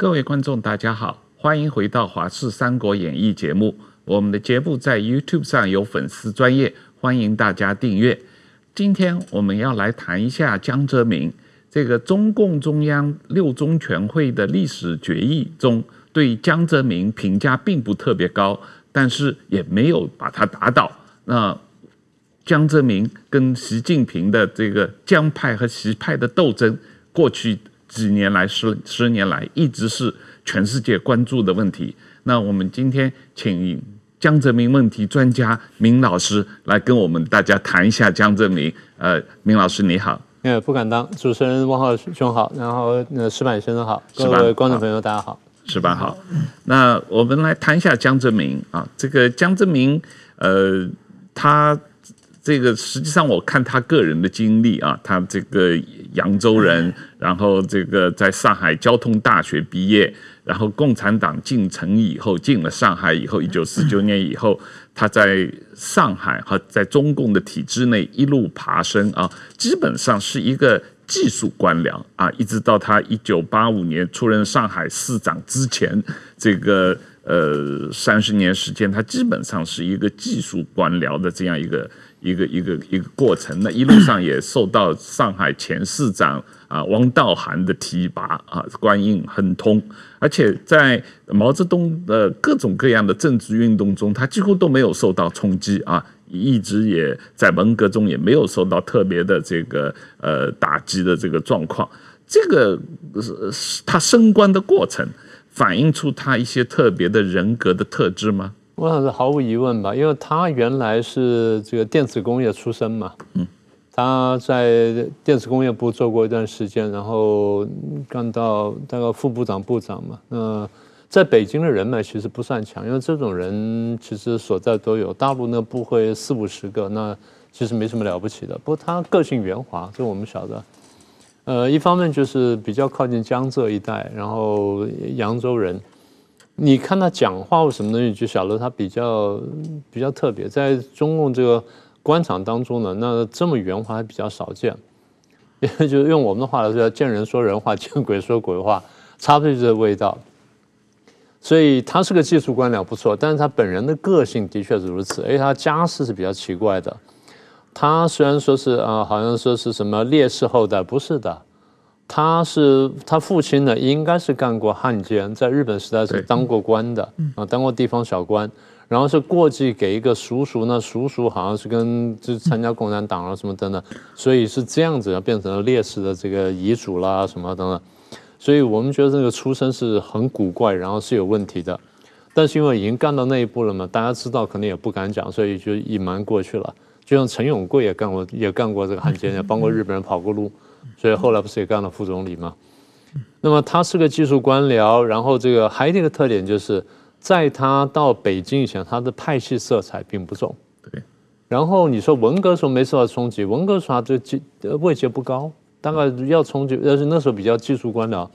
各位观众，大家好，欢迎回到《华视三国演义》节目。我们的节目在 YouTube 上有粉丝专业，欢迎大家订阅。今天我们要来谈一下江泽民。这个中共中央六中全会的历史决议中，对江泽民评价并不特别高，但是也没有把他打倒。那江泽民跟习近平的这个江派和习派的斗争，过去几年来十十年来一直是全世界关注的问题。那我们今天请江泽民问题专家明老师来跟我们大家谈一下江泽民。呃，明老师你好。呃，不敢当。主持人汪浩兄好，然后那石板先生好，各位观众朋友大家好。石板好。那我们来谈一下江泽民啊，这个江泽民，呃，他这个实际上我看他个人的经历啊，他这个扬州人，然后这个在上海交通大学毕业。然后共产党进城以后，进了上海以后，一九四九年以后，他在上海和在中共的体制内一路爬升啊，基本上是一个技术官僚啊，一直到他一九八五年出任上海市长之前，这个呃三十年时间，他基本上是一个技术官僚的这样一个一个一个一个过程。那一路上也受到上海前市长。啊，王道涵的提拔啊，官运亨通，而且在毛泽东的各种各样的政治运动中，他几乎都没有受到冲击啊，一直也在文革中也没有受到特别的这个呃打击的这个状况。这个是他升官的过程，反映出他一些特别的人格的特质吗？我想是毫无疑问吧，因为他原来是这个电子工业出身嘛，嗯。他在电子工业部做过一段时间，然后干到大概副部长、部长嘛。那在北京的人脉其实不算强，因为这种人其实所在都有。大陆那部会四五十个，那其实没什么了不起的。不过他个性圆滑，这我们晓得。呃，一方面就是比较靠近江浙一带，然后扬州人，你看他讲话或什么东西，就晓得他比较比较特别，在中共这个。官场当中呢，那这么圆滑还比较少见，因 为就是用我们的话来说，见人说人话，见鬼说鬼话，差不多就这味道。所以他是个技术官僚不错，但是他本人的个性的确是如此。而且他家世是比较奇怪的，他虽然说是啊，好像说是什么烈士后代，不是的，他是他父亲呢，应该是干过汉奸，在日本时代是当过官的啊，当过地方小官。然后是过继给一个叔叔，那叔叔好像是跟就参加共产党啊什么等等，所以是这样子变成了烈士的这个遗嘱啦什么等等，所以我们觉得这个出身是很古怪，然后是有问题的。但是因为已经干到那一步了嘛，大家知道可能也不敢讲，所以就隐瞒过去了。就像陈永贵也干过，也干过这个汉奸，也帮过日本人跑过路，所以后来不是也干了副总理吗？那么他是个技术官僚，然后这个还有一个特点就是。在他到北京以前，他的派系色彩并不重。对。然后你说文革时候没受到冲击，文革时候他这位阶不高，大概要冲击，但是那时候比较技术官僚，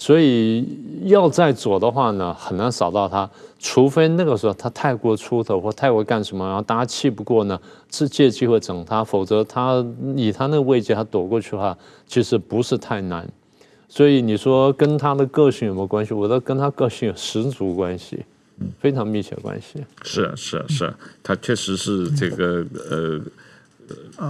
所以要在左的话呢，很难扫到他，除非那个时候他太过出头或太过干什么，然后大家气不过呢，是借机会整他，否则他以他那个位置，他躲过去的话，其实不是太难。所以你说跟他的个性有没有关系？我觉得跟他个性有十足关系，非常密切关系。是啊，是啊，是啊，他确实是这个呃，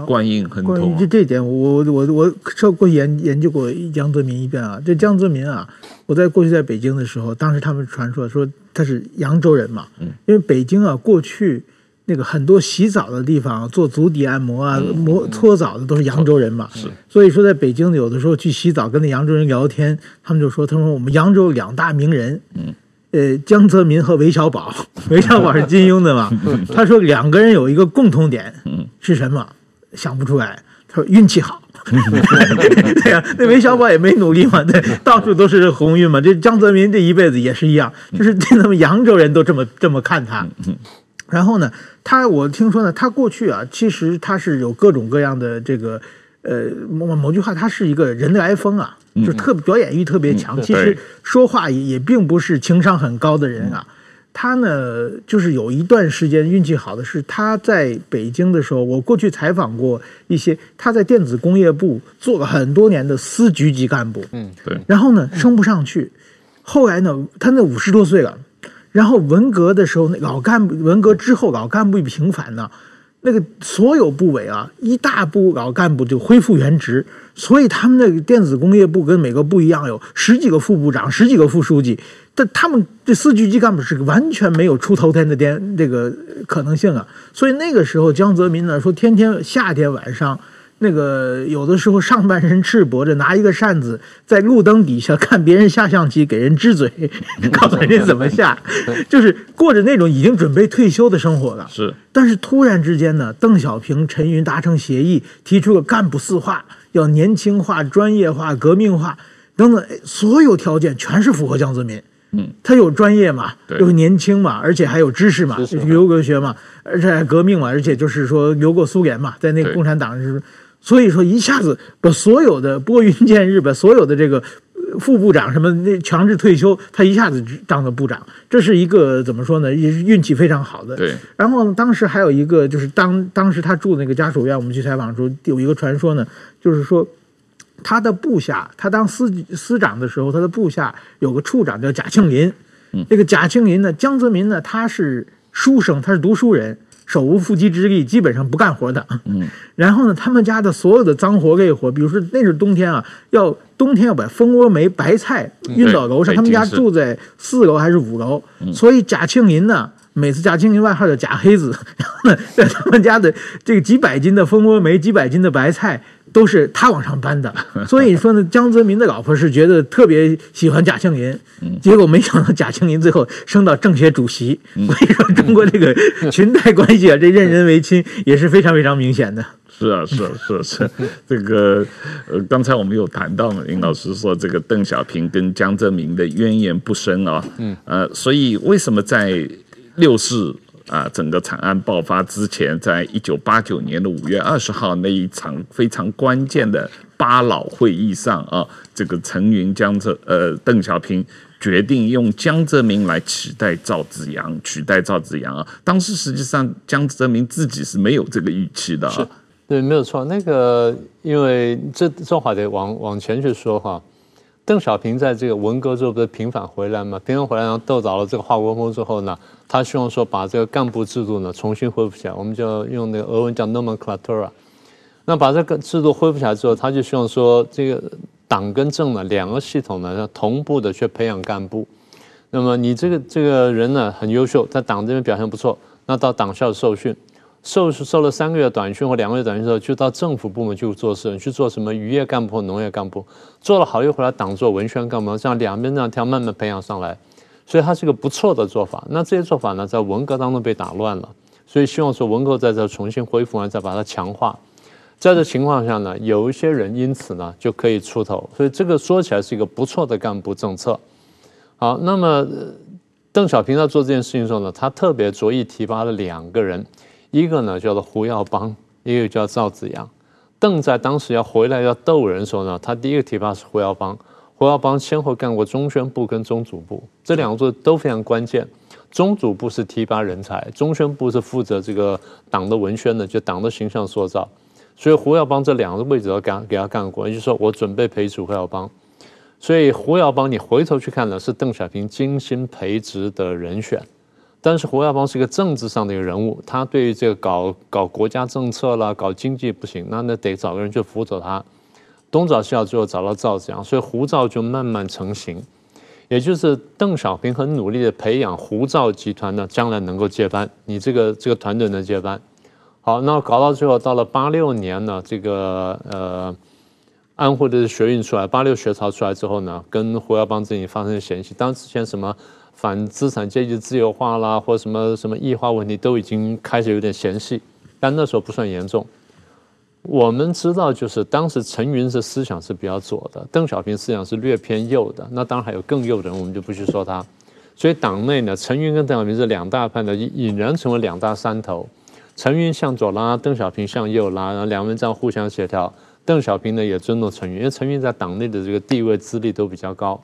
官运亨通。关于这这一点，我我我稍过去研研究过江泽民一遍啊。这江泽民啊，我在过去在北京的时候，当时他们传说说他是扬州人嘛，嗯因为北京啊过去。那个很多洗澡的地方做足底按摩啊、摩搓澡的都是扬州人嘛，是。所以说在北京有的时候去洗澡，跟那扬州人聊天，他们就说：“他说我们扬州两大名人，嗯，呃，江泽民和韦小宝。韦小宝是金庸的嘛？他说两个人有一个共同点，是什么？想不出来。他说运气好。对呀，那韦小宝也没努力嘛，对，到处都是鸿运嘛。这江泽民这一辈子也是一样，就是他们扬州人都这么这么看他。”然后呢，他我听说呢，他过去啊，其实他是有各种各样的这个，呃，某某句话，他是一个人来疯啊，就特表演欲特别强，其实说话也也并不是情商很高的人啊。他呢，就是有一段时间运气好的是他在北京的时候，我过去采访过一些，他在电子工业部做了很多年的司局级干部，嗯，对，然后呢，升不上去。后来呢，他那五十多岁了，然后文革的时候，那老干部文革之后，老干部一平反呢，那个所有部委啊，一大部老干部就恢复原职，所以他们那个电子工业部跟每个部一样，有十几个副部长，十几个副书记，但他们这四局级干部是完全没有出头天的电这个可能性啊。所以那个时候，江泽民呢说，天天夏天晚上。那个有的时候上半身赤膊着，拿一个扇子在路灯底下看别人下象棋，给人支嘴，告诉人家怎么下，就是过着那种已经准备退休的生活了。是，但是突然之间呢，邓小平、陈云达成协议，提出了干部四化，要年轻化、专业化、革命化等等，所有条件全是符合江泽民。嗯，他有专业嘛，又年轻嘛，而且还有知识嘛，留过学嘛，而且还革命嘛，而且就是说留过苏联嘛，在那个共产党是。所以说，一下子把所有的拨云见日，把所有的这个副部长什么那强制退休，他一下子当了部长，这是一个怎么说呢？也是运气非常好的。对。然后当时还有一个，就是当当时他住那个家属院，我们去采访的时候，有一个传说呢，就是说他的部下，他当司司长的时候，他的部下有个处长叫贾庆林。嗯。这个贾庆林呢，江泽民呢，他是书生，他是读书人。手无缚鸡之力，基本上不干活的。嗯，然后呢，他们家的所有的脏活累活，比如说那是冬天啊，要冬天要把蜂窝煤、白菜运到楼上。他们家住在四楼还是五楼，所以贾庆林呢，每次贾庆林外号叫贾黑子，然后呢，在他们家的这个几百斤的蜂窝煤、几百斤的白菜。都是他往上搬的，所以说呢，江泽民的老婆是觉得特别喜欢贾庆林，结果没想到贾庆林最后升到政协主席，所以说中国这个 裙带关系啊，这任人唯亲也是非常非常明显的。是啊，是啊，是啊，是这个呃，刚才我们有谈到嘛，林老师说这个邓小平跟江泽民的渊源不深啊，嗯，呃，所以为什么在六四？啊，整个惨案爆发之前，在一九八九年的五月二十号那一场非常关键的八老会议上啊，这个陈云、江泽呃邓小平决定用江泽民来取代赵紫阳，取代赵紫阳啊。当时实际上江泽民自己是没有这个预期的啊。对，没有错。那个因为这这话得往往前去说哈。邓小平在这个文革之后不是平反回来嘛？平反回来然后斗倒了这个华国锋之后呢，他希望说把这个干部制度呢重新恢复起来，我们就用那个俄文叫 nomenclatura。那把这个制度恢复起来之后，他就希望说这个党跟政呢两个系统呢要同步的去培养干部。那么你这个这个人呢很优秀，在党这边表现不错，那到党校受训。受受了三个月短训或两个月短训之后，就到政府部门去做事，去做什么渔业干部或农业干部，做了好又回来党做文宣干部，这样两边这样挑，慢慢培养上来，所以他是个不错的做法。那这些做法呢，在文革当中被打乱了，所以希望说文革在这重新恢复完，再把它强化。在这情况下呢，有一些人因此呢就可以出头，所以这个说起来是一个不错的干部政策。好，那么邓小平在做这件事情的时候呢，他特别着意提拔了两个人。一个呢叫做胡耀邦，一个叫赵紫阳。邓在当时要回来要逗人的时候呢，他第一个提拔是胡耀邦。胡耀邦先后干过中宣部跟中组部，这两个都非常关键。中组部是提拔人才，中宣部是负责这个党的文宣的，就党的形象塑造。所以胡耀邦这两个位置都干给他干过，也就是说我准备培植胡耀邦。所以胡耀邦你回头去看呢，是邓小平精心培植的人选。但是胡耀邦是一个政治上的一个人物，他对于这个搞搞国家政策啦、搞经济不行，那那得找个人去辅佐他。东找西找，最后找到赵紫阳，所以胡赵就慢慢成型。也就是邓小平很努力的培养胡赵集团呢，将来能够接班，你这个这个团队能接班。好，那搞到最后，到了八六年呢，这个呃安徽的学运出来，八六学潮出来之后呢，跟胡耀邦自己发生嫌隙。当之前什么？反资产阶级自由化啦，或什么什么异化问题都已经开始有点嫌隙，但那时候不算严重。我们知道，就是当时陈云是思想是比较左的，邓小平思想是略偏右的。那当然还有更右的人，我们就不去说他。所以党内呢，陈云跟邓小平是两大派的，已然成为两大山头。陈云向左拉，邓小平向右拉，然后两个人这样互相协调。邓小平呢也尊重陈云，因为陈云在党内的这个地位资历都比较高。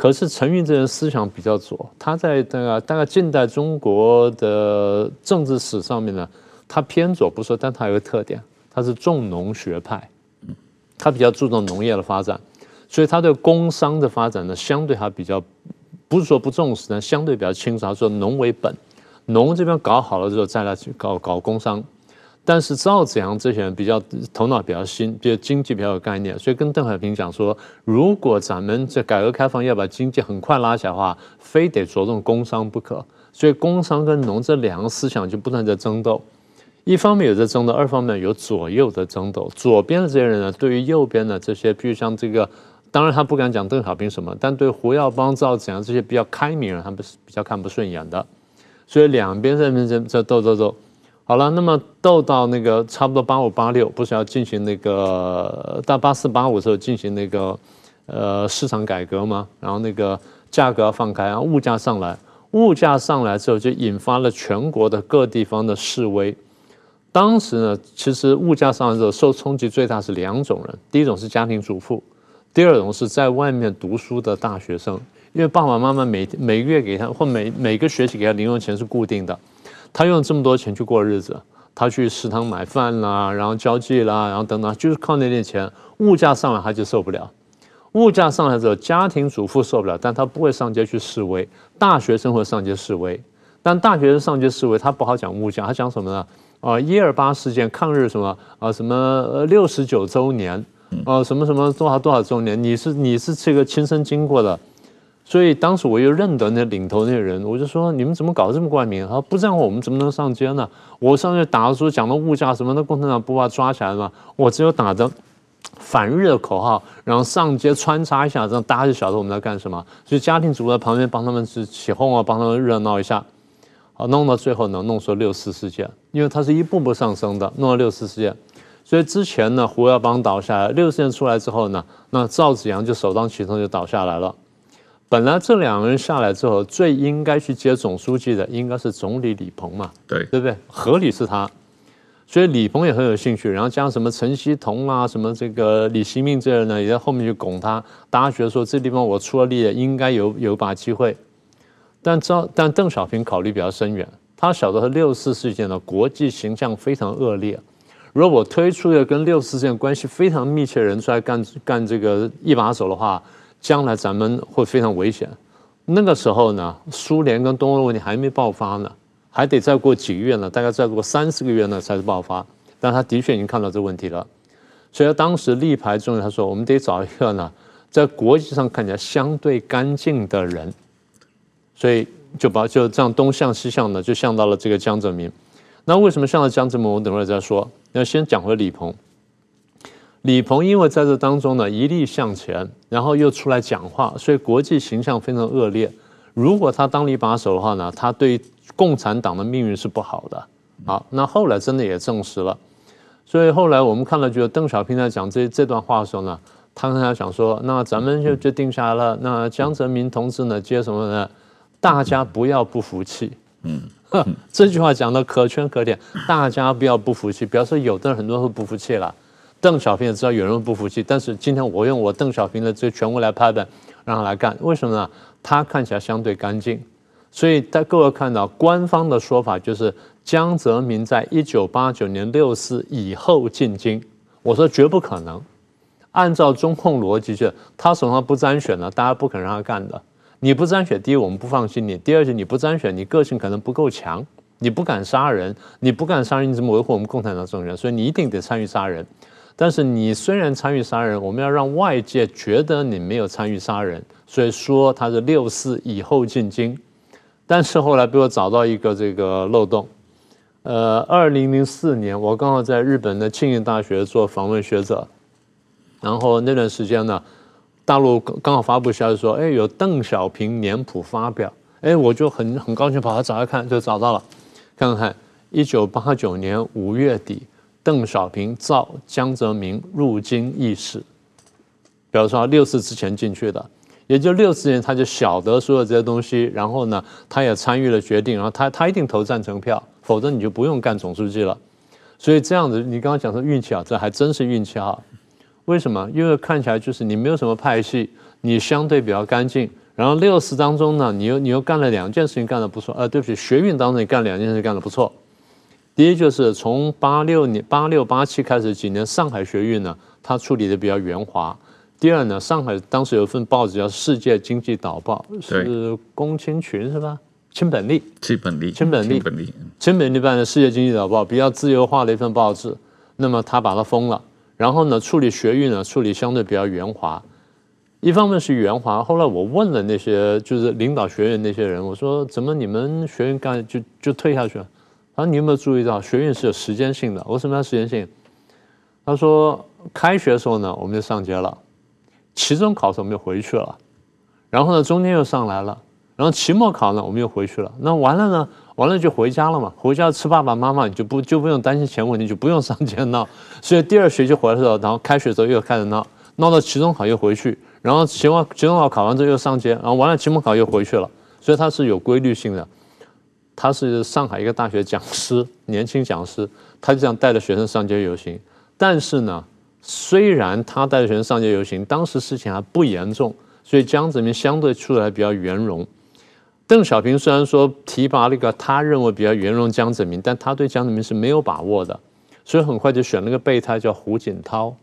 可是陈云这人思想比较左，他在大概大概近代中国的政治史上面呢，他偏左不说，但他有个特点，他是重农学派，他比较注重农业的发展，所以他对工商的发展呢，相对还比较不是说不重视，但相对比较轻松。他说农为本，农这边搞好了之后再来去搞搞工商。但是赵紫阳这些人比较头脑比较新，比较经济比较有概念，所以跟邓小平讲说，如果咱们这改革开放要把经济很快拉起来的话，非得着重工商不可。所以工商跟农这两个思想就不断在争斗。一方面有在争斗，二方面有左右的争斗。左边的这些人呢，对于右边的这些，比如像这个，当然他不敢讲邓小平什么，但对胡耀邦、赵紫阳这些比较开明人，他们是比较看不顺眼的。所以两边在那在在斗斗斗。好了，那么斗到那个差不多八五八六，不是要进行那个到八四八五的时候进行那个呃市场改革吗？然后那个价格要放开，然后物价上来，物价上来之后就引发了全国的各地方的示威。当时呢，其实物价上来之后受冲击最大是两种人，第一种是家庭主妇，第二种是在外面读书的大学生，因为爸爸妈妈每每个月给他或每每个学期给他零用钱是固定的。他用这么多钱去过日子，他去食堂买饭啦，然后交际啦，然后等等，就是靠那点钱。物价上来他就受不了，物价上来之后，家庭主妇受不了，但他不会上街去示威。大学生会上街示威，但大学生上街示威，他不好讲物价，他讲什么呢？啊，一二八事件抗日什么啊，什么六十九周年啊，什么什么多少多少周年，你是你是这个亲身经过的。所以当时我又认得那领头那些人，我就说，你们怎么搞这么冠名？他说不这样我们怎么能上街呢？我上去打的时候讲的物价什么的，共产党不把抓起来吗？我只有打着反日的口号，然后上街穿插一下，让大家就晓得我们在干什么。所以家庭主妇在旁边帮他们是起哄啊，帮他们热闹一下。好，弄到最后呢，弄出六四事件，因为它是一步步上升的，弄到六四事件。所以之前呢，胡耀邦倒下来，六四事件出来之后呢，那赵紫阳就首当其冲就倒下来了。本来这两个人下来之后，最应该去接总书记的应该是总理李鹏嘛，对对不对？合理是他，所以李鹏也很有兴趣。然后加上什么陈希同啊，什么这个李希命这人呢，也在后面去拱他。大家觉得说这地方我出了力，应该有有把机会。但赵但邓小平考虑比较深远，他晓得六四事件的国际形象非常恶劣。如果我推出一个跟六四事件关系非常密切的人出来干干这个一把手的话。将来咱们会非常危险。那个时候呢，苏联跟东欧的问题还没爆发呢，还得再过几个月呢，大概再过三四个月呢才是爆发。但他的确已经看到这个问题了，所以他当时力排众议，他说我们得找一个呢，在国际上看起来相对干净的人，所以就把就这样东向西向的就向到了这个江泽民。那为什么向到江泽民？我等会儿再说。要先讲回李鹏。李鹏因为在这当中呢，一力向前，然后又出来讲话，所以国际形象非常恶劣。如果他当了一把手的话呢，他对共产党的命运是不好的。好，那后来真的也证实了。所以后来我们看了，觉得邓小平在讲这这段话的时候呢，他跟他讲说，那咱们就就定下来了。那江泽民同志呢，接什么呢？大家不要不服气。嗯，这句话讲的可圈可点。大家不要不服气，表示有的人很多人会不服气了。邓小平也知道有人不服气，但是今天我用我邓小平的这个权威来拍板，让他来干。为什么呢？他看起来相对干净，所以在各位看到官方的说法就是江泽民在一九八九年六四以后进京。我说绝不可能，按照中控逻辑，就他手上不沾选了，大家不肯让他干的。你不沾选，第一我们不放心你，第二是你不沾选，你个性可能不够强，你不敢杀人，你不敢杀人，你怎么维护我们共产党政权？所以你一定得参与杀人。但是你虽然参与杀人，我们要让外界觉得你没有参与杀人，所以说他是六四以后进京。但是后来被我找到一个这个漏洞，呃，二零零四年我刚好在日本的庆应大学做访问学者，然后那段时间呢，大陆刚好发布消息说，哎，有邓小平年谱发表，哎，我就很很高兴跑来找来看，就找到了，看看一九八九年五月底。邓小平召江泽民入京议事，比如说六四之前进去的，也就六四年他就晓得所有这些东西，然后呢，他也参与了决定，然后他他一定投赞成票，否则你就不用干总书记了。所以这样子，你刚刚讲说运气好，这还真是运气好。为什么？因为看起来就是你没有什么派系，你相对比较干净。然后六四当中呢，你又你又干了两件事情干得不错，呃，对不起，学运当中你干两件事情干得不错。第一就是从八六年八六八七开始几年上海学运呢，它处理的比较圆滑，第二呢，上海当时有一份报纸叫《世界经济导报》，是龚清群是吧？清本利，清本利，清本利，清本利，亲本利办的《世界经济导报》比较自由化的一份报纸，那么他把它封了，然后呢，处理学运呢，处理相对比较圆滑。一方面是圆滑，后来我问了那些就是领导学院那些人，我说怎么你们学院干就就退下去了？他说你有没有注意到学运是有时间性的？我什么叫时间性？他说开学的时候呢，我们就上街了。期中考试我们就回去了，然后呢，中间又上来了，然后期末考呢，我们又回去了。那完了呢？完了就回家了嘛。回家吃爸爸妈妈，你就不就不用担心钱问题，就不用上街闹。所以第二学期回来的时候，然后开学的时候又开始闹，闹到期中考又回去，然后期末期中考考完之后又上街，然后完了期末考又回去了。所以它是有规律性的。他是上海一个大学讲师，年轻讲师，他就这样带着学生上街游行。但是呢，虽然他带着学生上街游行，当时事情还不严重，所以江泽民相对出来比较圆融。邓小平虽然说提拔了一个他认为比较圆融江泽民，但他对江泽民是没有把握的，所以很快就选了个备胎叫胡锦涛。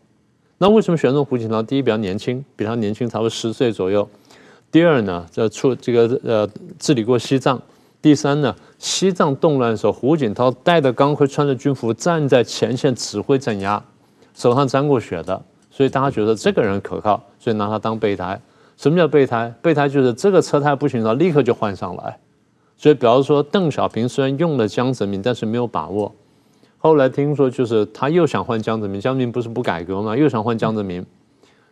那为什么选中胡锦涛？第一，比较年轻，比他年轻差不多十岁左右；第二呢，这出这个呃治理过西藏；第三呢，西藏动乱的时候，胡锦涛带着钢盔，穿着军服站在前线指挥镇压。手上沾过血的，所以大家觉得这个人可靠，所以拿他当备胎。什么叫备胎？备胎就是这个车胎不行了，立刻就换上来。所以，比方说邓小平虽然用了江泽民，但是没有把握。后来听说就是他又想换江泽民，江泽民不是不改革吗？又想换江泽民。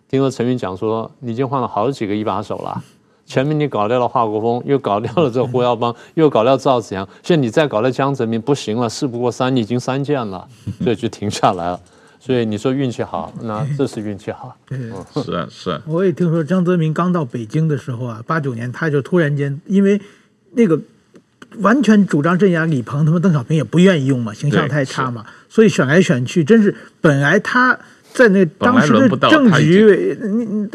听说陈云讲说，你已经换了好几个一把手了。前面你搞掉了华国锋，又搞掉了这个胡耀邦，又搞掉赵紫阳，现在你再搞掉江泽民，不行了，事不过三，你已经三件了，所以就停下来了。所以你说运气好，那这是运气好。嗯，是啊，是啊。我也听说江泽民刚到北京的时候啊，八九年他就突然间，因为那个完全主张镇压李鹏，他们邓小平也不愿意用嘛，形象太差嘛，所以选来选去，真是本来他在那当时的政局委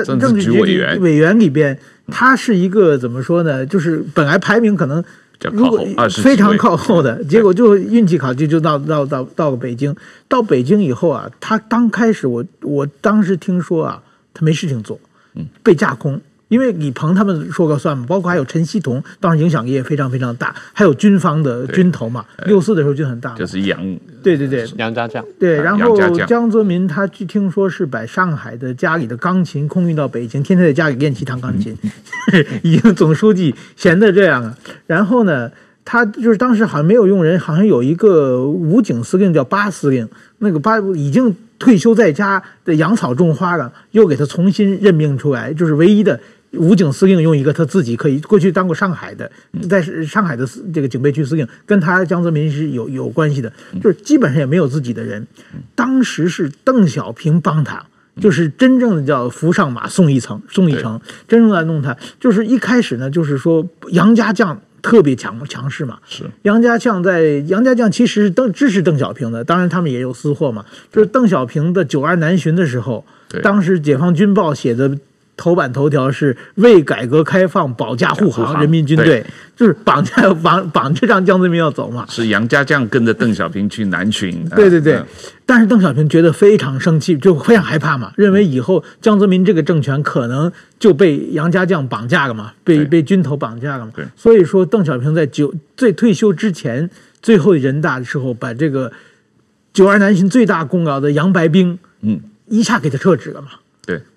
政治局委员委员里边，他是一个怎么说呢？就是本来排名可能。如果非常靠后的 结果，就运气考就就到到到到了北京。到北京以后啊，他刚开始我我当时听说啊，他没事情做，被架空。因为李鹏他们说个算嘛，包括还有陈希同，当时影响力也非常非常大，还有军方的军头嘛。六四的时候就很大，就是杨，对对对，杨家将。对，然后江泽民他据听说是把上海的家里的钢琴空运到北京，天天在家里练习弹钢琴，嗯、已经总书记闲的这样了。然后呢，他就是当时好像没有用人，好像有一个武警司令叫巴司令，那个巴已经退休在家的养草种花了，又给他重新任命出来，就是唯一的。武警司令用一个他自己可以过去当过上海的，在上海的这个警备区司令，跟他江泽民是有有关系的，就是基本上也没有自己的人。当时是邓小平帮他，就是真正的叫扶上马送一程，送一程，真正来弄他。就是一开始呢，就是说杨家将特别强强势嘛，是。杨家将在杨家将其实是邓支持邓小平的，当然他们也有私货嘛。就是邓小平的九二南巡的时候，当时解放军报写的。头版头条是为改革开放保驾护航，人民军队就是绑架绑绑着让江泽民要走嘛。是杨家将跟着邓小平去南巡。对对对，但是邓小平觉得非常生气，就非常害怕嘛，认为以后江泽民这个政权可能就被杨家将绑架了嘛，被被军头绑架了嘛。所以说邓小平在九最退休之前，最后人大的时候，把这个九二南巡最大功劳的杨白冰，嗯，一下给他撤职了嘛。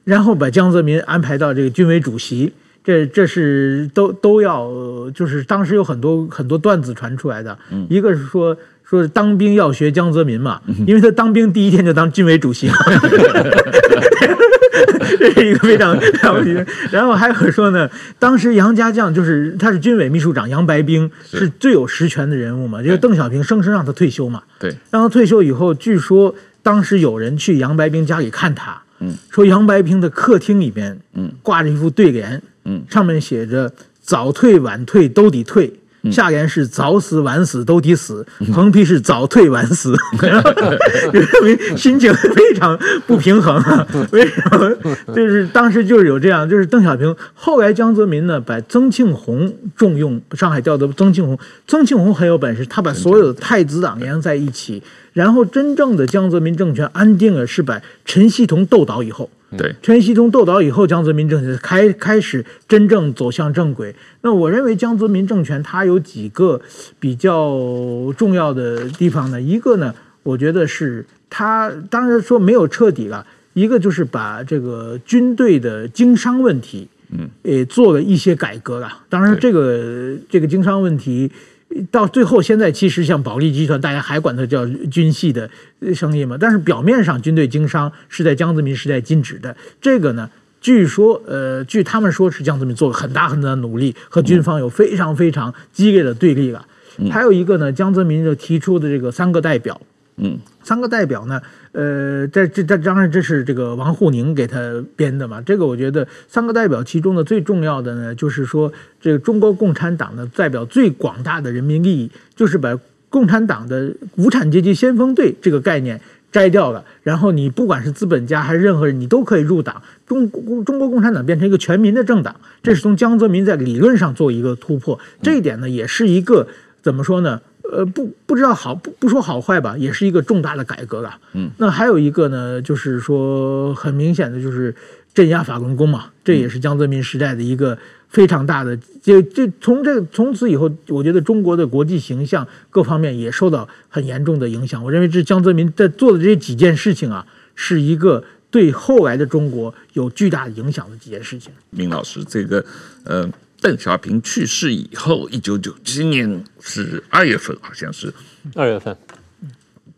对，然后把江泽民安排到这个军委主席，这这是都都要，就是当时有很多很多段子传出来的，嗯、一个是说说当兵要学江泽民嘛，因为他当兵第一天就当军委主席，这是一个非常了不起的。然后还有说呢，当时杨家将就是他是军委秘书长，杨白冰是。最有实权的人物嘛，就是邓小平生生让他退休嘛，对，让他退休以后，据说当时有人去杨白冰家里看他。说杨白平的客厅里边，嗯，挂着一副对联，嗯，上面写着“早退晚退都得退”，下联是“早死晚死都得死”，横批是“早退晚死”，认为心情非常不平衡啊。为什么？就是当时就是有这样，就是邓小平后来江泽民呢，把曾庆红重用，上海调的曾庆红，曾庆红很有本事，他把所有的太子党连在一起。然后真正的江泽民政权安定了，是把陈希同斗倒以后，对，陈锡忠斗倒以后，江泽民政权开开始真正走向正轨。那我认为江泽民政权它有几个比较重要的地方呢？一个呢，我觉得是他当然说没有彻底了，一个就是把这个军队的经商问题，嗯，也做了一些改革了。当然，这个这个经商问题。到最后，现在其实像保利集团，大家还管它叫军系的生意嘛。但是表面上军队经商是在江泽民时代禁止的。这个呢，据说呃，据他们说是江泽民做了很大很大的努力，和军方有非常非常激烈的对立了。还有一个呢，江泽民就提出的这个三个代表。嗯，三个代表呢，呃，这这这当然这是这个王沪宁给他编的嘛。这个我觉得三个代表其中的最重要的呢，就是说这个中国共产党呢代表最广大的人民利益，就是把共产党的无产阶级先锋队这个概念摘掉了。然后你不管是资本家还是任何人，你都可以入党。中中国共产党变成一个全民的政党，这是从江泽民在理论上做一个突破。这一点呢，也是一个怎么说呢？呃，不不知道好不不说好坏吧，也是一个重大的改革了。嗯，那还有一个呢，就是说很明显的就是镇压法轮功嘛，这也是江泽民时代的一个非常大的。这这从这个从此以后，我觉得中国的国际形象各方面也受到很严重的影响。我认为这江泽民在做的这几件事情啊，是一个对后来的中国有巨大的影响的几件事情。明老师，这个呃。邓小平去世以后，一九九七年是二月份，好像是二月份，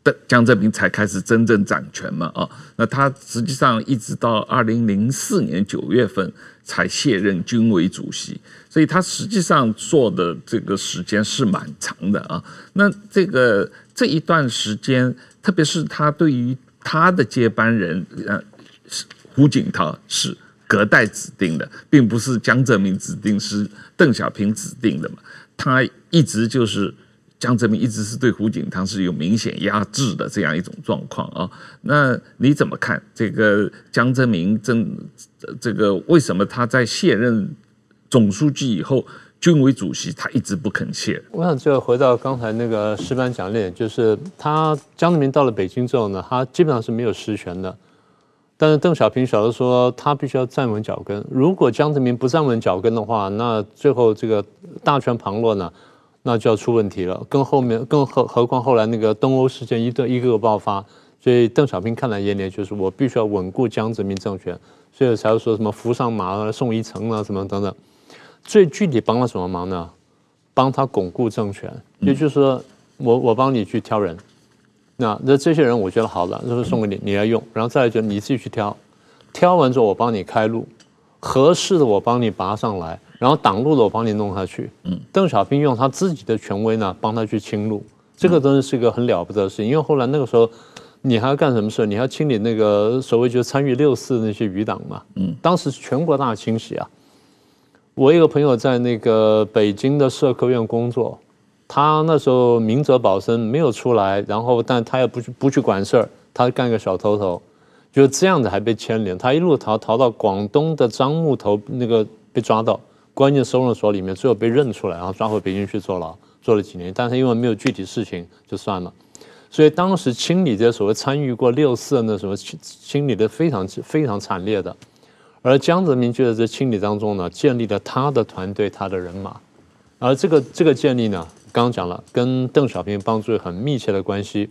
邓江泽民才开始真正掌权嘛？啊，那他实际上一直到二零零四年九月份才卸任军委主席，所以他实际上做的这个时间是蛮长的啊。那这个这一段时间，特别是他对于他的接班人，呃，胡锦涛是。隔代指定的，并不是江泽民指定，是邓小平指定的嘛。他一直就是江泽民，一直是对胡锦涛是有明显压制的这样一种状况啊。那你怎么看这个江泽民真这个为什么他在卸任总书记以后，军委主席他一直不肯卸？我想就回到刚才那个石板讲的，就是他江泽民到了北京之后呢，他基本上是没有实权的。但是邓小平晓得说，他必须要站稳脚跟。如果江泽民不站稳脚跟的话，那最后这个大权旁落呢，那就要出问题了。更后面，更何何况后来那个东欧事件一个一个个爆发，所以邓小平看在眼里，就是我必须要稳固江泽民政权，所以才会说什么扶上马，送一程啊，什么等等。最具体帮了什么忙呢？帮他巩固政权，也就是说，我我帮你去挑人。那那这些人我觉得好了，就是送给你，你来用。然后再来就你自己去挑，挑完之后我帮你开路，合适的我帮你拔上来，然后挡路的我帮你弄下去。嗯，邓小平用他自己的权威呢，帮他去清路，这个真的是一个很了不得的事情。因为后来那个时候，你还要干什么事？你还要清理那个所谓就参与六四的那些余党嘛。嗯，当时全国大清洗啊。我一个朋友在那个北京的社科院工作。他那时候明哲保身没有出来，然后但他也不去不去管事儿，他干个小头头，就这样子还被牵连。他一路逃逃到广东的樟木头那个被抓到，关进收容所里面，最后被认出来，然后抓回北京去坐牢，坐了几年。但是因为没有具体事情，就算了。所以当时清理这些所谓参与过六四的那什么清清理的非常非常惨烈的，而江泽民就在这清理当中呢，建立了他的团队，他的人马，而这个这个建立呢。刚讲了，跟邓小平帮助有很密切的关系，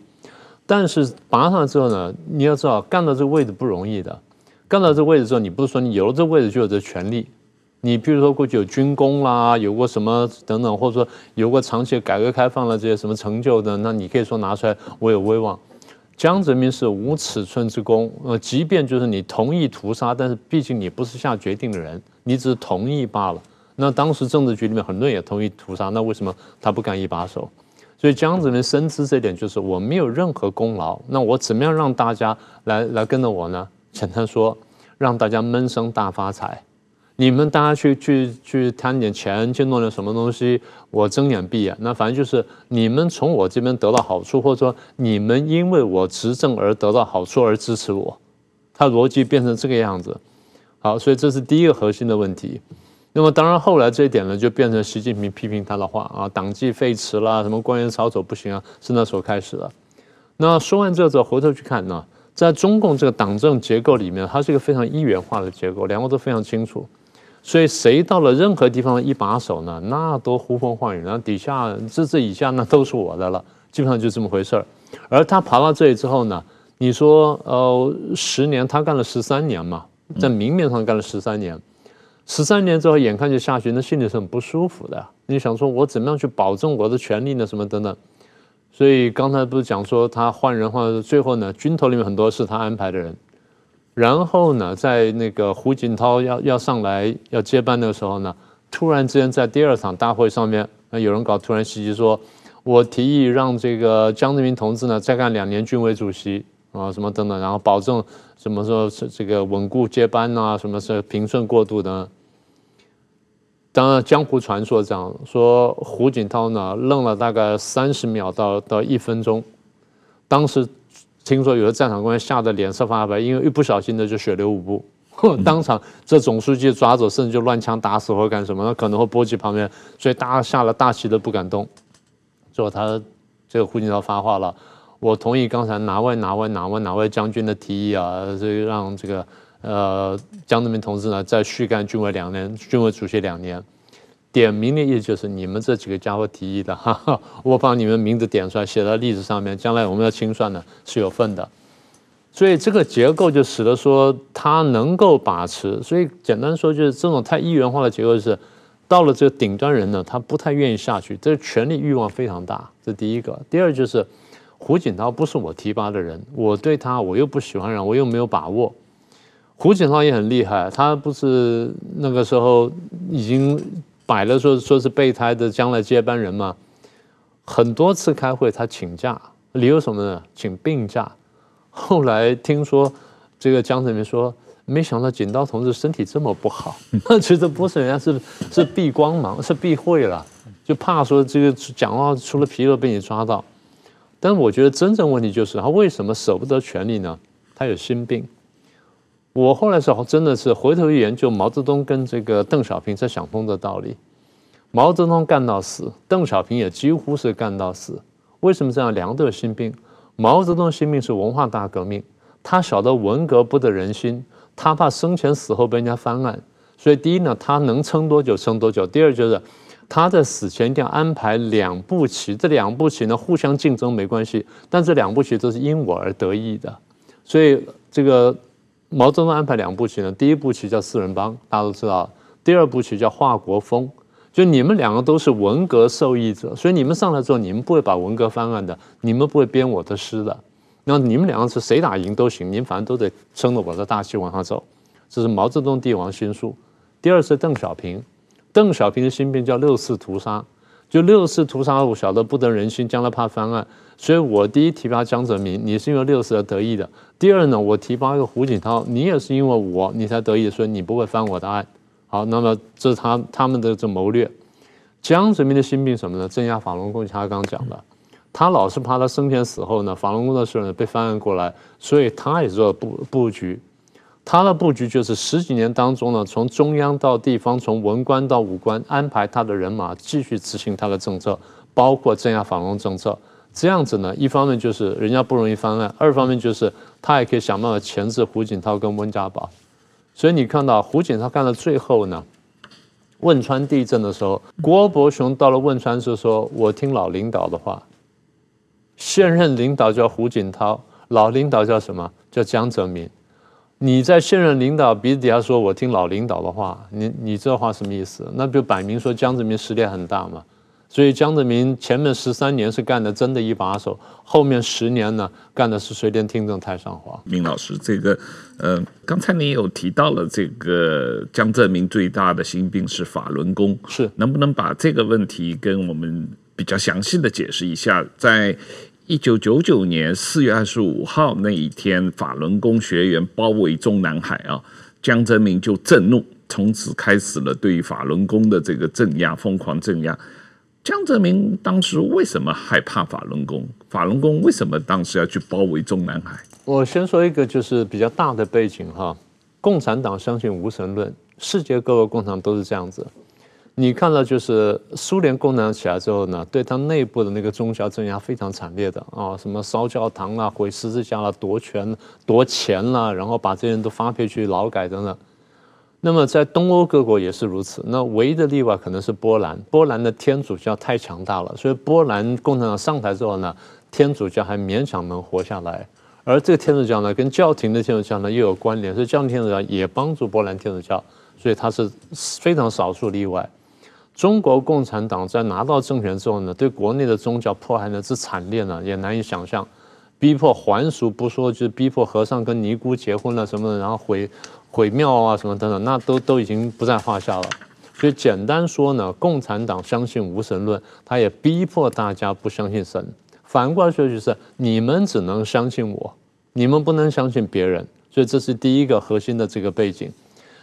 但是拔上来之后呢，你要知道，干到这个位置不容易的。干到这个位置之后，你不是说你有了这个位置就有这权利。你比如说过去有军功啦，有过什么等等，或者说有过长期改革开放的这些什么成就的，那你可以说拿出来，我有威望。江泽民是无尺寸之功，呃，即便就是你同意屠杀，但是毕竟你不是下决定的人，你只是同意罢了。那当时政治局里面很多人也同意屠杀，那为什么他不敢一把手？所以江泽民深知这点，就是我没有任何功劳，那我怎么样让大家来来跟着我呢？简单说，让大家闷声大发财。你们大家去去去贪点钱，去弄点什么东西，我睁眼闭眼。那反正就是你们从我这边得到好处，或者说你们因为我执政而得到好处而支持我，他逻辑变成这个样子。好，所以这是第一个核心的问题。那么当然，后来这一点呢，就变成习近平批评他的话啊，党纪废弛啦，什么官员操守不行啊，是那时候开始的。那说完这之后，回头去看呢，在中共这个党政结构里面，它是一个非常一元化的结构，两个都非常清楚。所以谁到了任何地方的一把手呢，那都呼风唤雨，然后底下这这以下那都是我的了，基本上就这么回事儿。而他爬到这里之后呢，你说呃十年，他干了十三年嘛，在明面上干了十三年，十三年之后眼看就下去，那心里是很不舒服的。你想说我怎么样去保证我的权利呢？什么等等。所以刚才不是讲说他换人换，最后呢，军头里面很多是他安排的人。然后呢，在那个胡锦涛要要上来要接班的时候呢，突然之间在第二场大会上面，那有人搞突然袭击说，我提议让这个江泽民同志呢再干两年军委主席啊，什么等等，然后保证什么说这个稳固接班啊，什么是平顺过渡的。当然江湖传说这样说，胡锦涛呢愣了大概三十秒到到一分钟，当时。听说有的战场官员吓得脸色发白，因为一不小心的就血流五步，当场这总书记抓走，甚至就乱枪打死或干什么，那可能会波及旁边，所以大家吓了大气都不敢动。最后他这个胡锦涛发话了，我同意刚才哪位哪位哪位哪位将军的提议啊，这个让这个呃江泽民同志呢再续干军委两年，军委主席两年。点名的意思就是你们这几个家伙提议的，哈哈，我把你们名字点出来，写在历史上面，将来我们要清算的是有份的。所以这个结构就使得说他能够把持。所以简单说就是这种太一元化的结构是，到了这个顶端人呢，他不太愿意下去，这个权力欲望非常大。这第一个。第二就是胡锦涛不是我提拔的人，我对他我又不喜欢人，我又没有把握。胡锦涛也很厉害，他不是那个时候已经。摆了说说是备胎的将来接班人嘛，很多次开会他请假，理由什么呢？请病假。后来听说这个江泽民说，没想到锦涛同志身体这么不好，那其实不是人家是是避光芒，是避讳了，就怕说这个讲话出了纰漏被你抓到。但我觉得真正问题就是他为什么舍不得权力呢？他有心病。我后来是真的是回头一研究，毛泽东跟这个邓小平才想通的道理。毛泽东干到死，邓小平也几乎是干到死。为什么这样？两个都有心病。毛泽东心病是文化大革命，他晓得文革不得人心，他怕生前死后被人家翻案，所以第一呢，他能撑多久撑多久。第二就是他在死前一定要安排两步棋，这两步棋呢互相竞争没关系，但这两步棋都是因我而得意的，所以这个。毛泽东安排两步棋呢，第一步棋叫四人帮，大家都知道；第二步棋叫华国锋，就你们两个都是文革受益者，所以你们上来之后，你们不会把文革翻案的，你们不会编我的诗的。那你们两个是谁打赢都行，你们反正都得撑着我的大旗往上走。这是毛泽东帝王心术。第二是邓小平，邓小平的心病叫六四屠杀。就六四屠杀，我晓得不得人心，将来怕翻案，所以我第一提拔江泽民，你是因为六四而得意的；第二呢，我提拔一个胡锦涛，你也是因为我你才得意，所以你不会翻我的案。好，那么这是他他们的这谋略。江泽民的心病什么呢？镇压法轮功，他刚讲的，他老是怕他生前死后呢，法轮功的事呢被翻案过来，所以他也做布布局。他的布局就是十几年当中呢，从中央到地方，从文官到武官，安排他的人马继续执行他的政策，包括镇压反动政策。这样子呢，一方面就是人家不容易翻案，二方面就是他也可以想办法钳制胡锦涛跟温家宝。所以你看到胡锦涛干到最后呢，汶川地震的时候，郭伯雄到了汶川就说：“我听老领导的话。”现任领导叫胡锦涛，老领导叫什么？叫江泽民。你在现任领导鼻子底下说，我听老领导的话，你你这话什么意思？那就摆明说江泽民实力很大嘛。所以江泽民前面十三年是干的真的一把手，后面十年呢干的是随便听政太上皇。明老师，这个呃，刚才你有提到了这个江泽民最大的心病是法轮功，是能不能把这个问题跟我们比较详细的解释一下？在一九九九年四月二十五号那一天，法轮功学员包围中南海啊，江泽民就震怒，从此开始了对法轮功的这个镇压，疯狂镇压。江泽民当时为什么害怕法轮功？法轮功为什么当时要去包围中南海？我先说一个就是比较大的背景哈，共产党相信无神论，世界各个共产党都是这样子。你看到就是苏联共产党起来之后呢，对他内部的那个宗教镇压非常惨烈的啊，什么烧教堂啦、毁十字架啦、夺权夺钱啦，然后把这些人都发配去劳改等等。那么在东欧各国也是如此。那唯一的例外可能是波兰，波兰的天主教太强大了，所以波兰共产党上台之后呢，天主教还勉强能活下来。而这个天主教呢，跟教廷的天主教呢又有关联，所以教廷天主教也帮助波兰天主教，所以它是非常少数例外。中国共产党在拿到政权之后呢，对国内的宗教迫害呢之惨烈呢，也难以想象。逼迫还俗不说，就是逼迫和尚跟尼姑结婚了什么的，然后毁毁庙啊什么等等，那都都已经不在话下了。所以简单说呢，共产党相信无神论，他也逼迫大家不相信神。反过来说就是，你们只能相信我，你们不能相信别人。所以这是第一个核心的这个背景。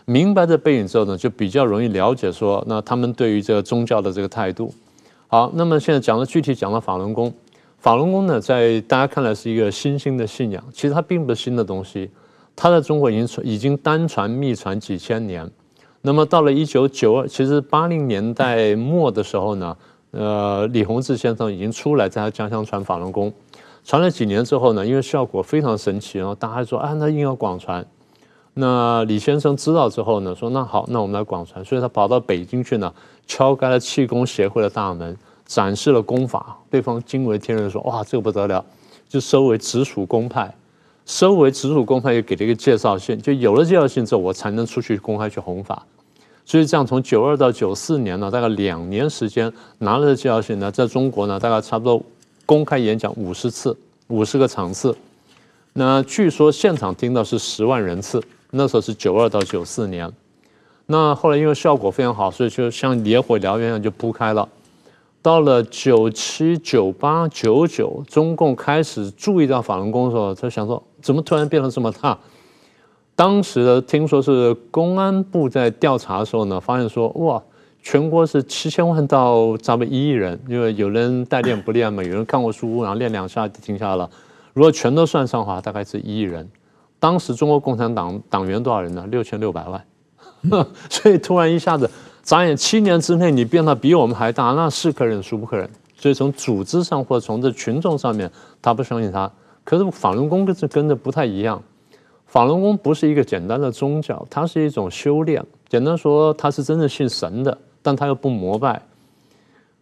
明白这背景之后呢，就比较容易了解说，那他们对于这个宗教的这个态度。好，那么现在讲的具体讲到法轮功，法轮功呢，在大家看来是一个新兴的信仰，其实它并不是新的东西，它在中国已经传已经单传密传几千年。那么到了一九九二，其实八零年代末的时候呢，呃，李洪志先生已经出来在他家乡传法轮功，传了几年之后呢，因为效果非常神奇，然后大家说啊，那应该广传。那李先生知道之后呢，说那好，那我们来广传。所以他跑到北京去呢，敲开了气功协会的大门，展示了功法。对方惊为天人，说哇，这个不得了，就收为直属公派。收为直属公派，又给了一个介绍信，就有了介绍信之后，我才能出去公开去弘法。所以这样从九二到九四年呢，大概两年时间，拿了这介绍信呢，在中国呢，大概差不多公开演讲五十次，五十个场次。那据说现场听到是十万人次。那时候是九二到九四年，那后来因为效果非常好，所以就像野火燎原一样就铺开了。到了九七、九八、九九，中共开始注意到法轮功的时候，他想说怎么突然变得这么大？当时的听说是公安部在调查的时候呢，发现说哇，全国是七千万到差不多一亿人，因为有人带练不练嘛，有人看过书，然后练两下就停下了。如果全都算上的话，大概是一亿人。当时中国共产党党员多少人呢？六千六百万，所以突然一下子，眨眼七年之内，你变得比我们还大，那是可忍孰不可忍。所以从组织上或者从这群众上面，他不相信他。可是法轮功跟这跟着不太一样，法轮功不是一个简单的宗教，它是一种修炼。简单说，他是真正信神的，但他又不膜拜。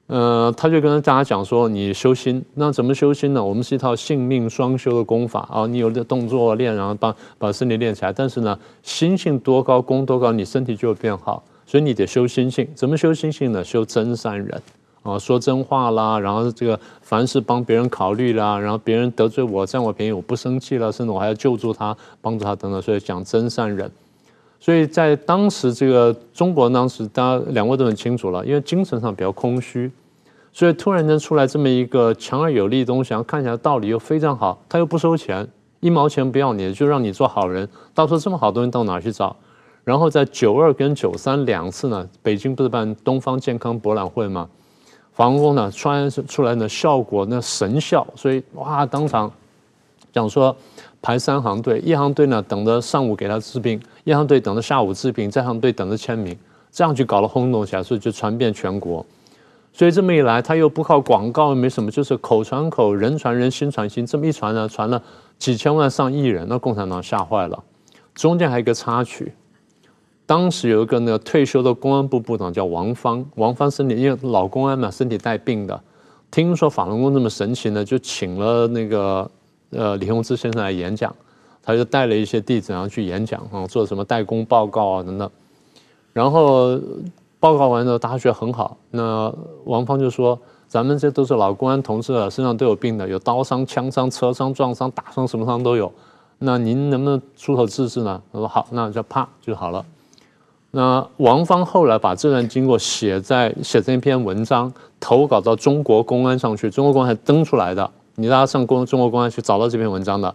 呃，他就跟大家讲说，你修心，那怎么修心呢？我们是一套性命双修的功法啊，你有的动作练，然后把把身体练起来。但是呢，心性多高，功多高，你身体就会变好。所以你得修心性，怎么修心性呢？修真善忍啊，说真话啦，然后这个凡事帮别人考虑啦，然后别人得罪我，占我便宜，我不生气了，甚至我还要救助他，帮助他等等。所以讲真善忍。所以在当时这个中国，当时大家两位都很清楚了，因为精神上比较空虚，所以突然间出来这么一个强而有力的东西，看起来道理又非常好，他又不收钱，一毛钱不要你，就让你做好人。到时候这么好东西到哪去找？然后在九二跟九三两次呢，北京不是办东方健康博览会吗？法轮功呢，突然出来呢，效果那神效，所以哇，当场讲说。排三行队，一行队呢等着上午给他治病，一行队等着下午治病，这行队等着签名，这样就搞了轰动起来，所以就传遍全国。所以这么一来，他又不靠广告，没什么，就是口传口，人传人，心传心，这么一传呢，传了几千万上亿人，那共产党吓坏了。中间还有一个插曲，当时有一个那个退休的公安部部长叫王芳，王芳身体因为老公安嘛，身体带病的，听说法轮功这么神奇呢，就请了那个。呃，李洪志先生来演讲，他就带了一些弟子，然后去演讲啊，做什么代工报告啊等等。然后报告完之后，大家觉得很好。那王芳就说：“咱们这都是老公安同志了，身上都有病的，有刀伤、枪伤、车伤、撞伤、打伤，什么伤都有。那您能不能出手治治呢？”他说：“好，那就啪就好了。”那王芳后来把这段经过写在写成一篇文章，投稿到中国公安上去，中国公安还登出来的。你大家上公中国公安去找到这篇文章的，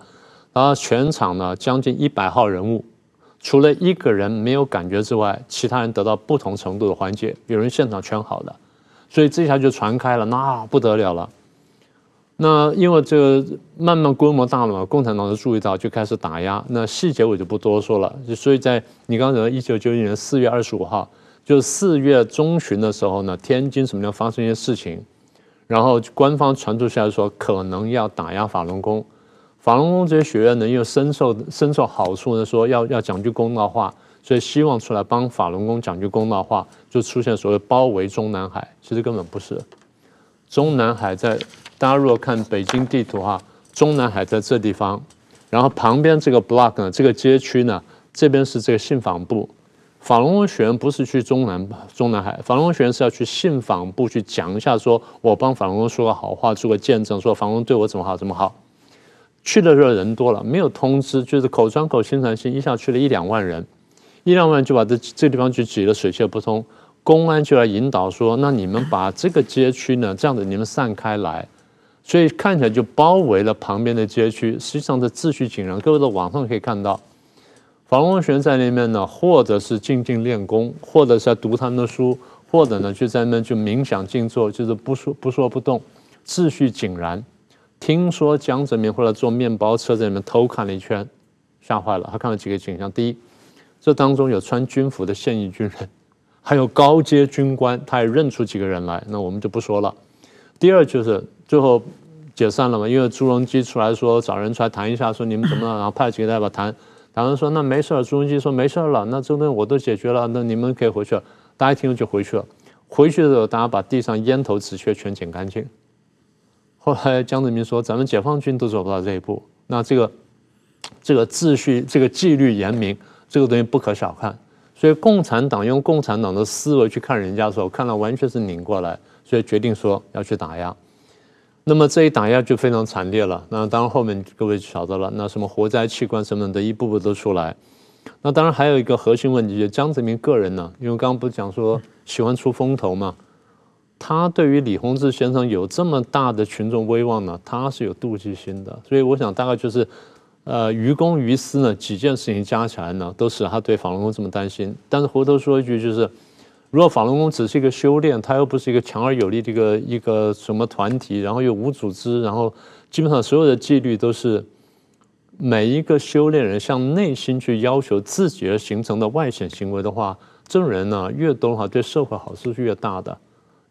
然后全场呢将近一百号人物，除了一个人没有感觉之外，其他人得到不同程度的缓解，有人现场全好的，所以这下就传开了，那不得了了。那因为这个慢慢规模大了嘛，共产党就注意到，就开始打压。那细节我就不多说了。所以在你刚才说一九九九年四月二十五号，就四月中旬的时候呢，天津什么地方发生一些事情，然后官方传出下来说可能要打压法轮功，法轮功这些学员呢又深受深受好处呢，说要要讲句公道话，所以希望出来帮法轮功讲句公道话，就出现所谓包围中南海，其实根本不是，中南海在大家如果看北京地图哈，中南海在这地方，然后旁边这个 block 呢，这个街区呢，这边是这个信访部。法轮功学员不是去中南中南海，法轮功学员是要去信访部去讲一下，说我帮法轮功说个好话，做个见证，说法轮功对我怎么好怎么好。去的时候人多了，没有通知，就是口传口心传心，一下去了一两万人，一两万人就把这这地方就挤得水泄不通。公安就来引导说，那你们把这个街区呢，这样子你们散开来，所以看起来就包围了旁边的街区，实际上的秩序井然。各位在网上可以看到。法轮功学在那边呢，或者是静静练功，或者是在读他们的书，或者呢就在那边就冥想静坐，就是不说不说不动，秩序井然。听说江泽民后来坐面包车在里面偷看了一圈，吓坏了。他看了几个景象：第一，这当中有穿军服的现役军人，还有高阶军官，他也认出几个人来。那我们就不说了。第二就是最后解散了嘛，因为朱镕基出来说找人出来谈一下，说你们怎么了，然后派几个代表谈。他们说：“那没事儿。”朱镕基说：“没事儿了，那这东西我都解决了，那你们可以回去了。”大家听了就回去了。回去的时候，大家把地上烟头纸屑全捡干净。后来江泽民说：“咱们解放军都走不到这一步，那这个这个秩序、这个纪律严明，这个东西不可小看。所以共产党用共产党的思维去看人家的时候，看到完全是拧过来，所以决定说要去打压。”那么这一打压就非常惨烈了。那当然后面各位晓得了，那什么活摘器官什么的，一步步都出来。那当然还有一个核心问题，就江泽民个人呢，因为刚刚不是讲说喜欢出风头嘛，他对于李洪志先生有这么大的群众威望呢，他是有妒忌心的。所以我想大概就是，呃，于公于私呢几件事情加起来呢，都使他对法轮功这么担心。但是回头说一句，就是。如果法轮功只是一个修炼，他又不是一个强而有力的一个一个什么团体，然后又无组织，然后基本上所有的纪律都是每一个修炼人向内心去要求自己而形成的外显行为的话，这种人呢越多的话，对社会好处是越大的。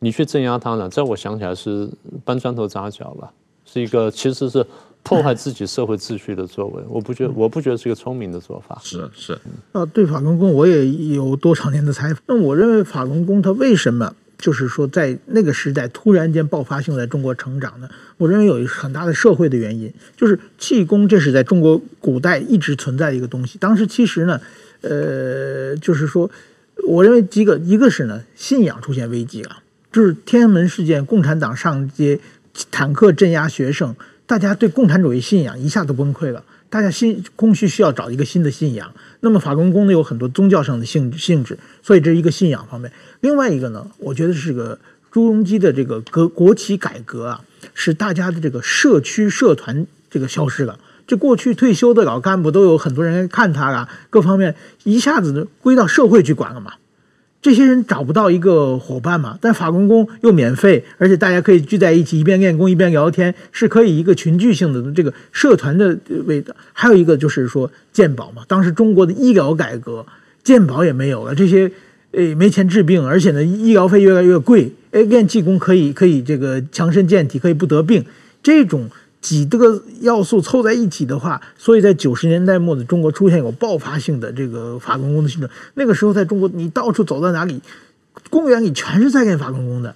你去镇压他呢，在我想起来是搬砖头砸脚了，是一个其实是。破坏自己社会秩序的作为，我不觉得，我不觉得是一个聪明的做法。是是，啊，对法轮功我也有多少年的采访。那我认为法轮功它为什么就是说在那个时代突然间爆发性在中国成长呢？我认为有一个很大的社会的原因，就是气功这是在中国古代一直存在的一个东西。当时其实呢，呃，就是说，我认为几个，一个是呢信仰出现危机了，就是天安门事件，共产党上街坦克镇压学生。大家对共产主义信仰一下子崩溃了，大家心空虚，需要找一个新的信仰。那么法轮功呢，有很多宗教上的性性质，所以这是一个信仰方面。另外一个呢，我觉得是个朱镕基的这个革国企改革啊，使大家的这个社区社团这个消失了。这过去退休的老干部都有很多人看他啊，各方面一下子归到社会去管了嘛。这些人找不到一个伙伴嘛，但法轮功又免费，而且大家可以聚在一起，一边练功一边聊天，是可以一个群聚性的这个社团的味道。还有一个就是说健保嘛，当时中国的医疗改革，健保也没有了，这些诶没钱治病，而且呢医疗费越来越贵，诶练气功可以可以这个强身健体，可以不得病，这种。几个要素凑在一起的话，所以在九十年代末的中国出现有爆发性的这个法轮功的形成。那个时候在中国，你到处走到哪里，公园里全是在练法轮功的。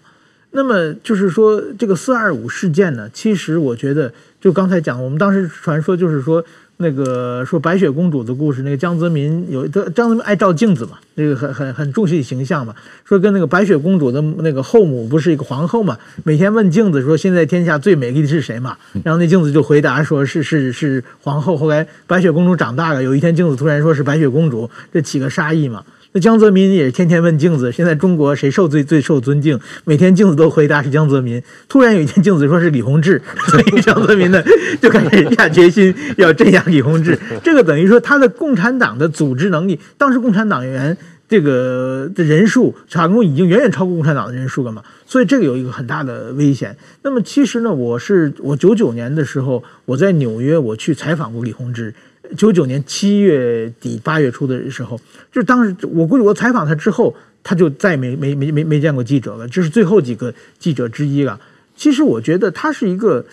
那么就是说，这个四二五事件呢，其实我觉得，就刚才讲，我们当时传说就是说。那个说白雪公主的故事，那个江泽民有他江泽民爱照镜子嘛，那个很很很重视形象嘛。说跟那个白雪公主的那个后母不是一个皇后嘛，每天问镜子说现在天下最美丽的是谁嘛，然后那镜子就回答说是是是皇后。后来白雪公主长大了，有一天镜子突然说是白雪公主，这起个杀意嘛。江泽民也是天天问镜子，现在中国谁受最最受尊敬？每天镜子都回答是江泽民。突然有一天镜子说是李洪志，所以江泽民呢就开始下决心要镇压李洪志。这个等于说他的共产党的组织能力，当时共产党员这个的人数，法轮功已经远远超过共产党的人数了嘛，所以这个有一个很大的危险。那么其实呢，我是我九九年的时候我在纽约我去采访过李洪志。九九年七月底八月初的时候，就是当时我估计我采访他之后，他就再没没没没没见过记者了。这是最后几个记者之一了。其实我觉得他是一个，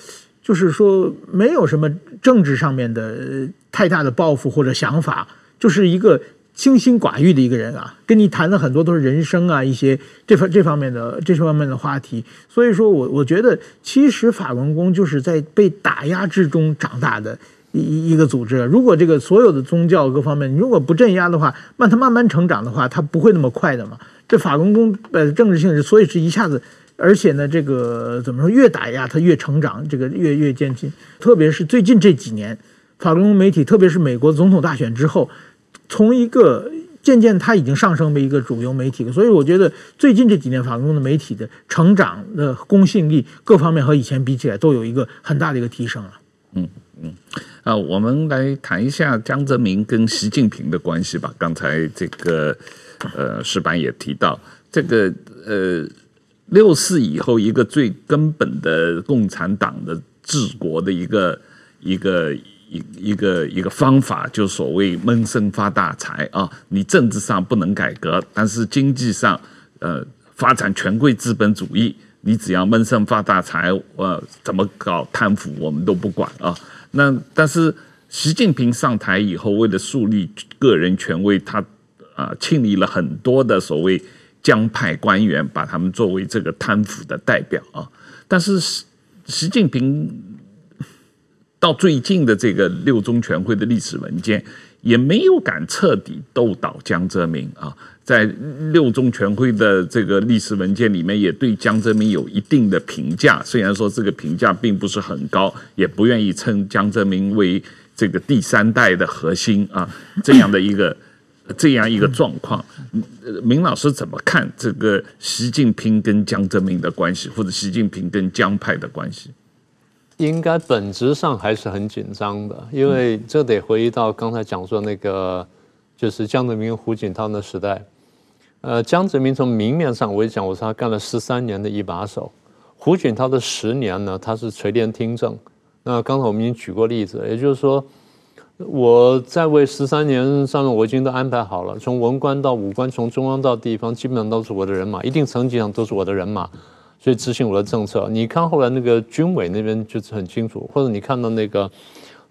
就是说没有什么政治上面的太大的抱负或者想法，就是一个。清心寡欲的一个人啊，跟你谈的很多都是人生啊，一些这方这方面的这方面的话题。所以说我我觉得，其实法轮功就是在被打压之中长大的一一个组织。如果这个所有的宗教各方面，你如果不镇压的话，让它慢慢成长的话，它不会那么快的嘛。这法轮功呃政治性质，所以是一下子，而且呢，这个怎么说，越打压它越成长，这个越越渐进。特别是最近这几年，法轮功媒体，特别是美国总统大选之后。从一个渐渐，它已经上升为一个主流媒体，所以我觉得最近这几年法轮功的媒体的成长的公信力各方面和以前比起来都有一个很大的一个提升了。嗯嗯，啊，我们来谈一下江泽民跟习近平的关系吧。刚才这个呃，石板也提到这个呃，六四以后一个最根本的共产党的治国的一个一个。一一个一个方法，就所谓闷声发大财啊！你政治上不能改革，但是经济上，呃，发展权贵资本主义，你只要闷声发大财，呃，怎么搞贪腐我们都不管啊！那但是习近平上台以后，为了树立个人权威，他啊，呃，清理了很多的所谓江派官员，把他们作为这个贪腐的代表啊！但是习习近平。到最近的这个六中全会的历史文件，也没有敢彻底斗倒江泽民啊。在六中全会的这个历史文件里面，也对江泽民有一定的评价，虽然说这个评价并不是很高，也不愿意称江泽民为这个第三代的核心啊，这样的一个这样一个状况。明老师怎么看这个习近平跟江泽民的关系，或者习近平跟江派的关系？应该本质上还是很紧张的，因为这得回忆到刚才讲说那个，就是江泽民、胡锦涛的时代。呃，江泽民从明面上我也讲，我说他干了十三年的一把手；胡锦涛的十年呢，他是垂帘听政。那刚才我们已经举过例子，也就是说，我在位十三年上面，我已经都安排好了，从文官到武官，从中央到地方，基本上都是我的人马，一定层级上都是我的人马。所以执行我的政策，你看后来那个军委那边就是很清楚，或者你看到那个，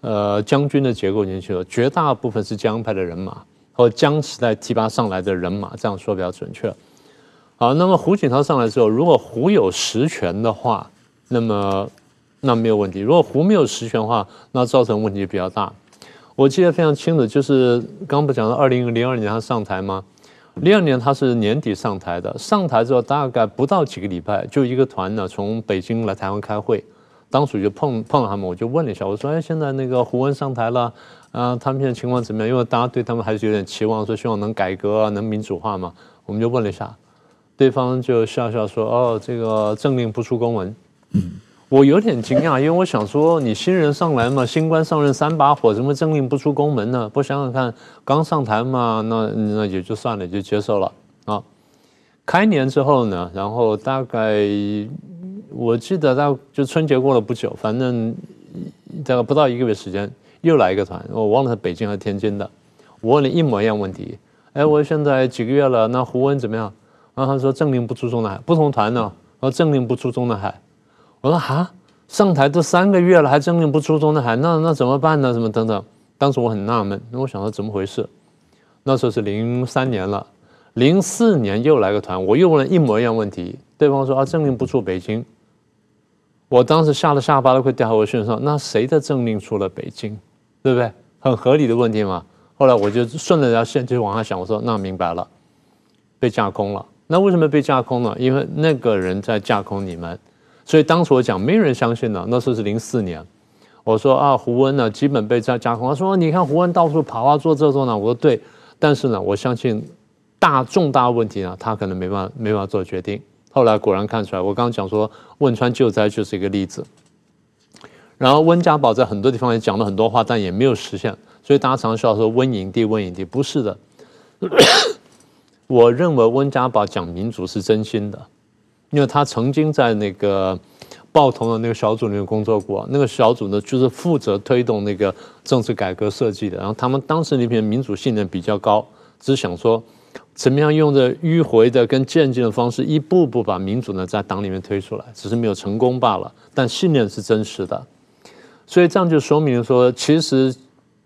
呃，将军的结构进去了，绝大部分是江派的人马，或江时代提拔上来的人马，这样说比较准确。好，那么胡锦涛上来之后，如果胡有实权的话，那么那没有问题；如果胡没有实权的话，那造成问题比较大。我记得非常清楚，就是刚不讲到二零零二年他上台吗？零二年他是年底上台的，上台之后大概不到几个礼拜，就一个团呢从北京来台湾开会，当时就碰碰到他们，我就问了一下，我说：“哎，现在那个胡温上台了，啊、他们现在情况怎么样？因为大家对他们还是有点期望，说希望能改革啊，能民主化嘛。”我们就问了一下，对方就笑笑说：“哦，这个政令不出公文。”嗯。我有点惊讶，因为我想说，你新人上来嘛，新官上任三把火，怎么政令不出宫门呢？不想想看，刚上台嘛，那那也就算了，就接受了啊。开年之后呢，然后大概我记得大就春节过了不久，反正大概不到一个月时间，又来一个团，我忘了是北京还是天津的。我问了一模一样问题，哎，我现在几个月了，那胡温怎么样？然后他说政令不出中南海，不同团呢，说政令不出中南海。我说哈，上台都三个月了，还政令不出中南海，那那怎么办呢？什么等等？当时我很纳闷，那我想说怎么回事？那时候是零三年了，零四年又来个团，我又问了一模一样问题，对方说啊，政令不出北京。我当时吓得下巴都快掉下我身上，那谁的政令出了北京？对不对？很合理的问题嘛。后来我就顺着这条线就往下想，我说那明白了，被架空了。那为什么被架空呢？因为那个人在架空你们。所以当时我讲，没人相信呢。那时候是零四年，我说啊，胡温呢，基本被架架空。他说，你看胡温到处跑啊，做这做那。我说对，但是呢，我相信大重大问题呢，他可能没办法没办法做决定。后来果然看出来，我刚刚讲说汶川救灾就是一个例子。然后温家宝在很多地方也讲了很多话，但也没有实现。所以大家常常说温影帝，温影帝不是的。我认为温家宝讲民主是真心的。因为他曾经在那个报童的那个小组里面工作过，那个小组呢就是负责推动那个政治改革设计的。然后他们当时那边民主信念比较高，只想说怎么样用着迂回的跟渐进的方式，一步步把民主呢在党里面推出来，只是没有成功罢了。但信念是真实的，所以这样就说明说，其实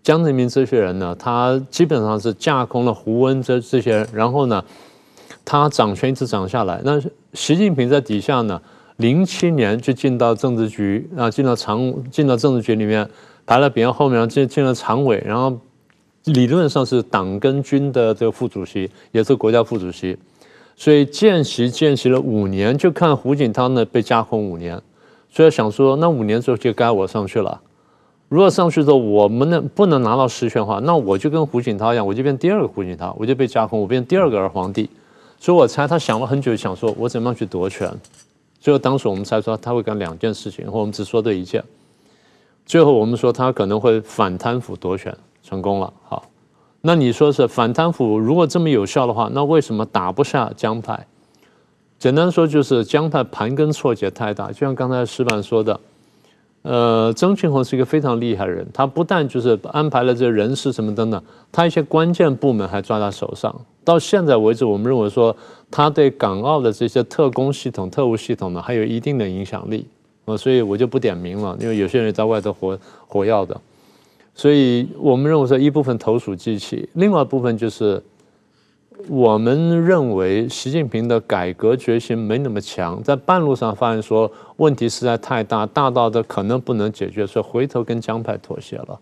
江泽民这些人呢，他基本上是架空了胡温这这些人，然后呢，他掌权一直掌下来。那习近平在底下呢，零七年就进到政治局啊，进到常进到政治局里面排了比较后面，进进了常委，然后。理论上是党跟军的这个副主席，也是国家副主席，所以见习见习了五年，就看胡锦涛呢被架空五年，所以想说那五年之后就该我上去了。如果上去之后我们能不能拿到实权的话，那我就跟胡锦涛一样，我就变第二个胡锦涛，我就被架空，我变第二个儿皇帝。所以我猜他想了很久，想说我怎么样去夺权。最后当时我们猜说他会干两件事情，或我们只说对一件。最后我们说他可能会反贪腐夺权。成功了，好，那你说是反贪腐，如果这么有效的话，那为什么打不下江派？简单说就是江派盘根错节太大，就像刚才石板说的，呃，曾庆红是一个非常厉害的人，他不但就是安排了这人事什么等等，他一些关键部门还抓在手上。到现在为止，我们认为说他对港澳的这些特工系统、特务系统呢，还有一定的影响力啊，所以我就不点名了，因为有些人在外头活活跃的。所以我们认为说，一部分投鼠忌器，另外一部分就是我们认为习近平的改革决心没那么强，在半路上发现说问题实在太大，大到的可能不能解决，所以回头跟江派妥协了。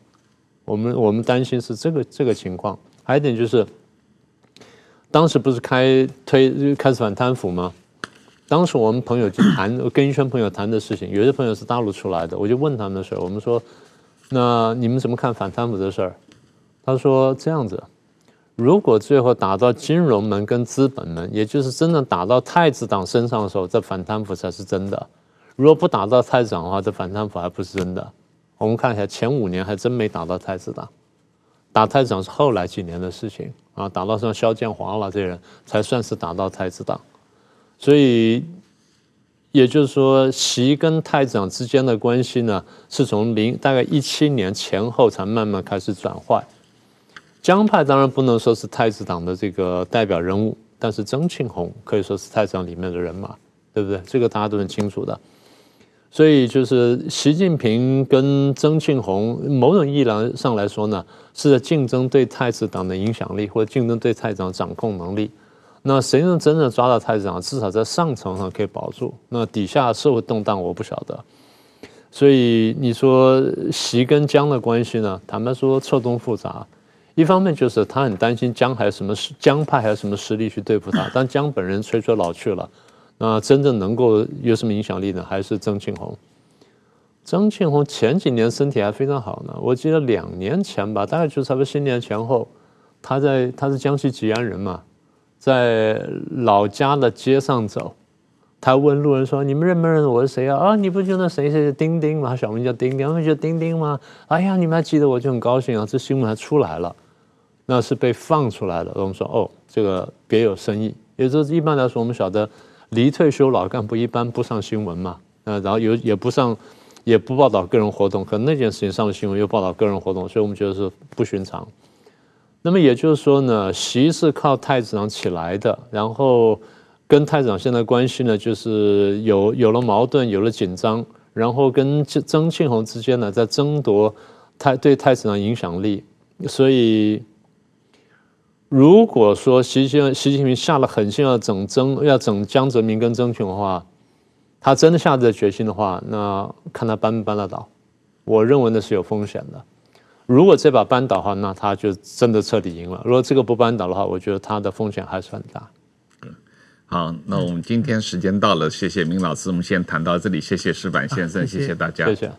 我们我们担心是这个这个情况。还有一点就是，当时不是开推开始反贪腐吗？当时我们朋友就谈，跟一圈朋友谈的事情，有些朋友是大陆出来的，我就问他们的时候，我们说。那你们怎么看反贪腐的事儿？他说这样子，如果最后打到金融门跟资本门，也就是真正打到太子党身上的时候，这反贪腐才是真的；如果不打到太子党的话，这反贪腐还不是真的。我们看一下前五年还真没打到太子党，打太子党是后来几年的事情啊，打到像肖建华了这些人才算是打到太子党，所以。也就是说，习跟太子党之间的关系呢，是从零大概一七年前后才慢慢开始转坏。江派当然不能说是太子党的这个代表人物，但是曾庆红可以说是太子党里面的人马，对不对？这个大家都很清楚的。所以就是习近平跟曾庆红某种意义上来说呢，是竞争对太子党的影响力，或者竞争对太子党掌控能力。那谁能真正抓到太子党？至少在上层上可以保住。那底下社会动荡，我不晓得。所以你说习跟江的关系呢？坦白说错综复杂。一方面就是他很担心江还有什么江派还有什么实力去对付他。但江本人垂垂老去了，那真正能够有什么影响力呢？还是曾庆红。张庆红前几年身体还非常好呢。我记得两年前吧，大概就差不多新年前后，他在他是江西吉安人嘛。在老家的街上走，他问路人说：“你们认不认识我是谁啊？”啊，你不就那谁谁丁丁吗？小名叫丁丁，他们叫丁丁吗？哎呀，你们还记得我就很高兴啊！这新闻还出来了，那是被放出来的。我们说哦，这个别有深意。也就是一般来说，我们晓得离退休老干部一般不上新闻嘛，呃，然后有也不上，也不报道个人活动。可那件事情上了新闻，又报道个人活动，所以我们觉得是不寻常。那么也就是说呢，习是靠太子党起来的，然后跟太子党现在关系呢，就是有有了矛盾，有了紧张，然后跟曾庆红之间呢，在争夺太对太子党影响力。所以，如果说习近习近平下了狠心要整曾要整江泽民跟曾庆红的话，他真的下这决心的话，那看他搬不搬得倒。我认为那是有风险的。如果这把扳倒的话，那他就真的彻底赢了。如果这个不扳倒的话，我觉得他的风险还是很大。嗯，好，那我们今天时间到了，谢谢明老师，我们先谈到这里，谢谢石板先生，谢谢大家，谢谢。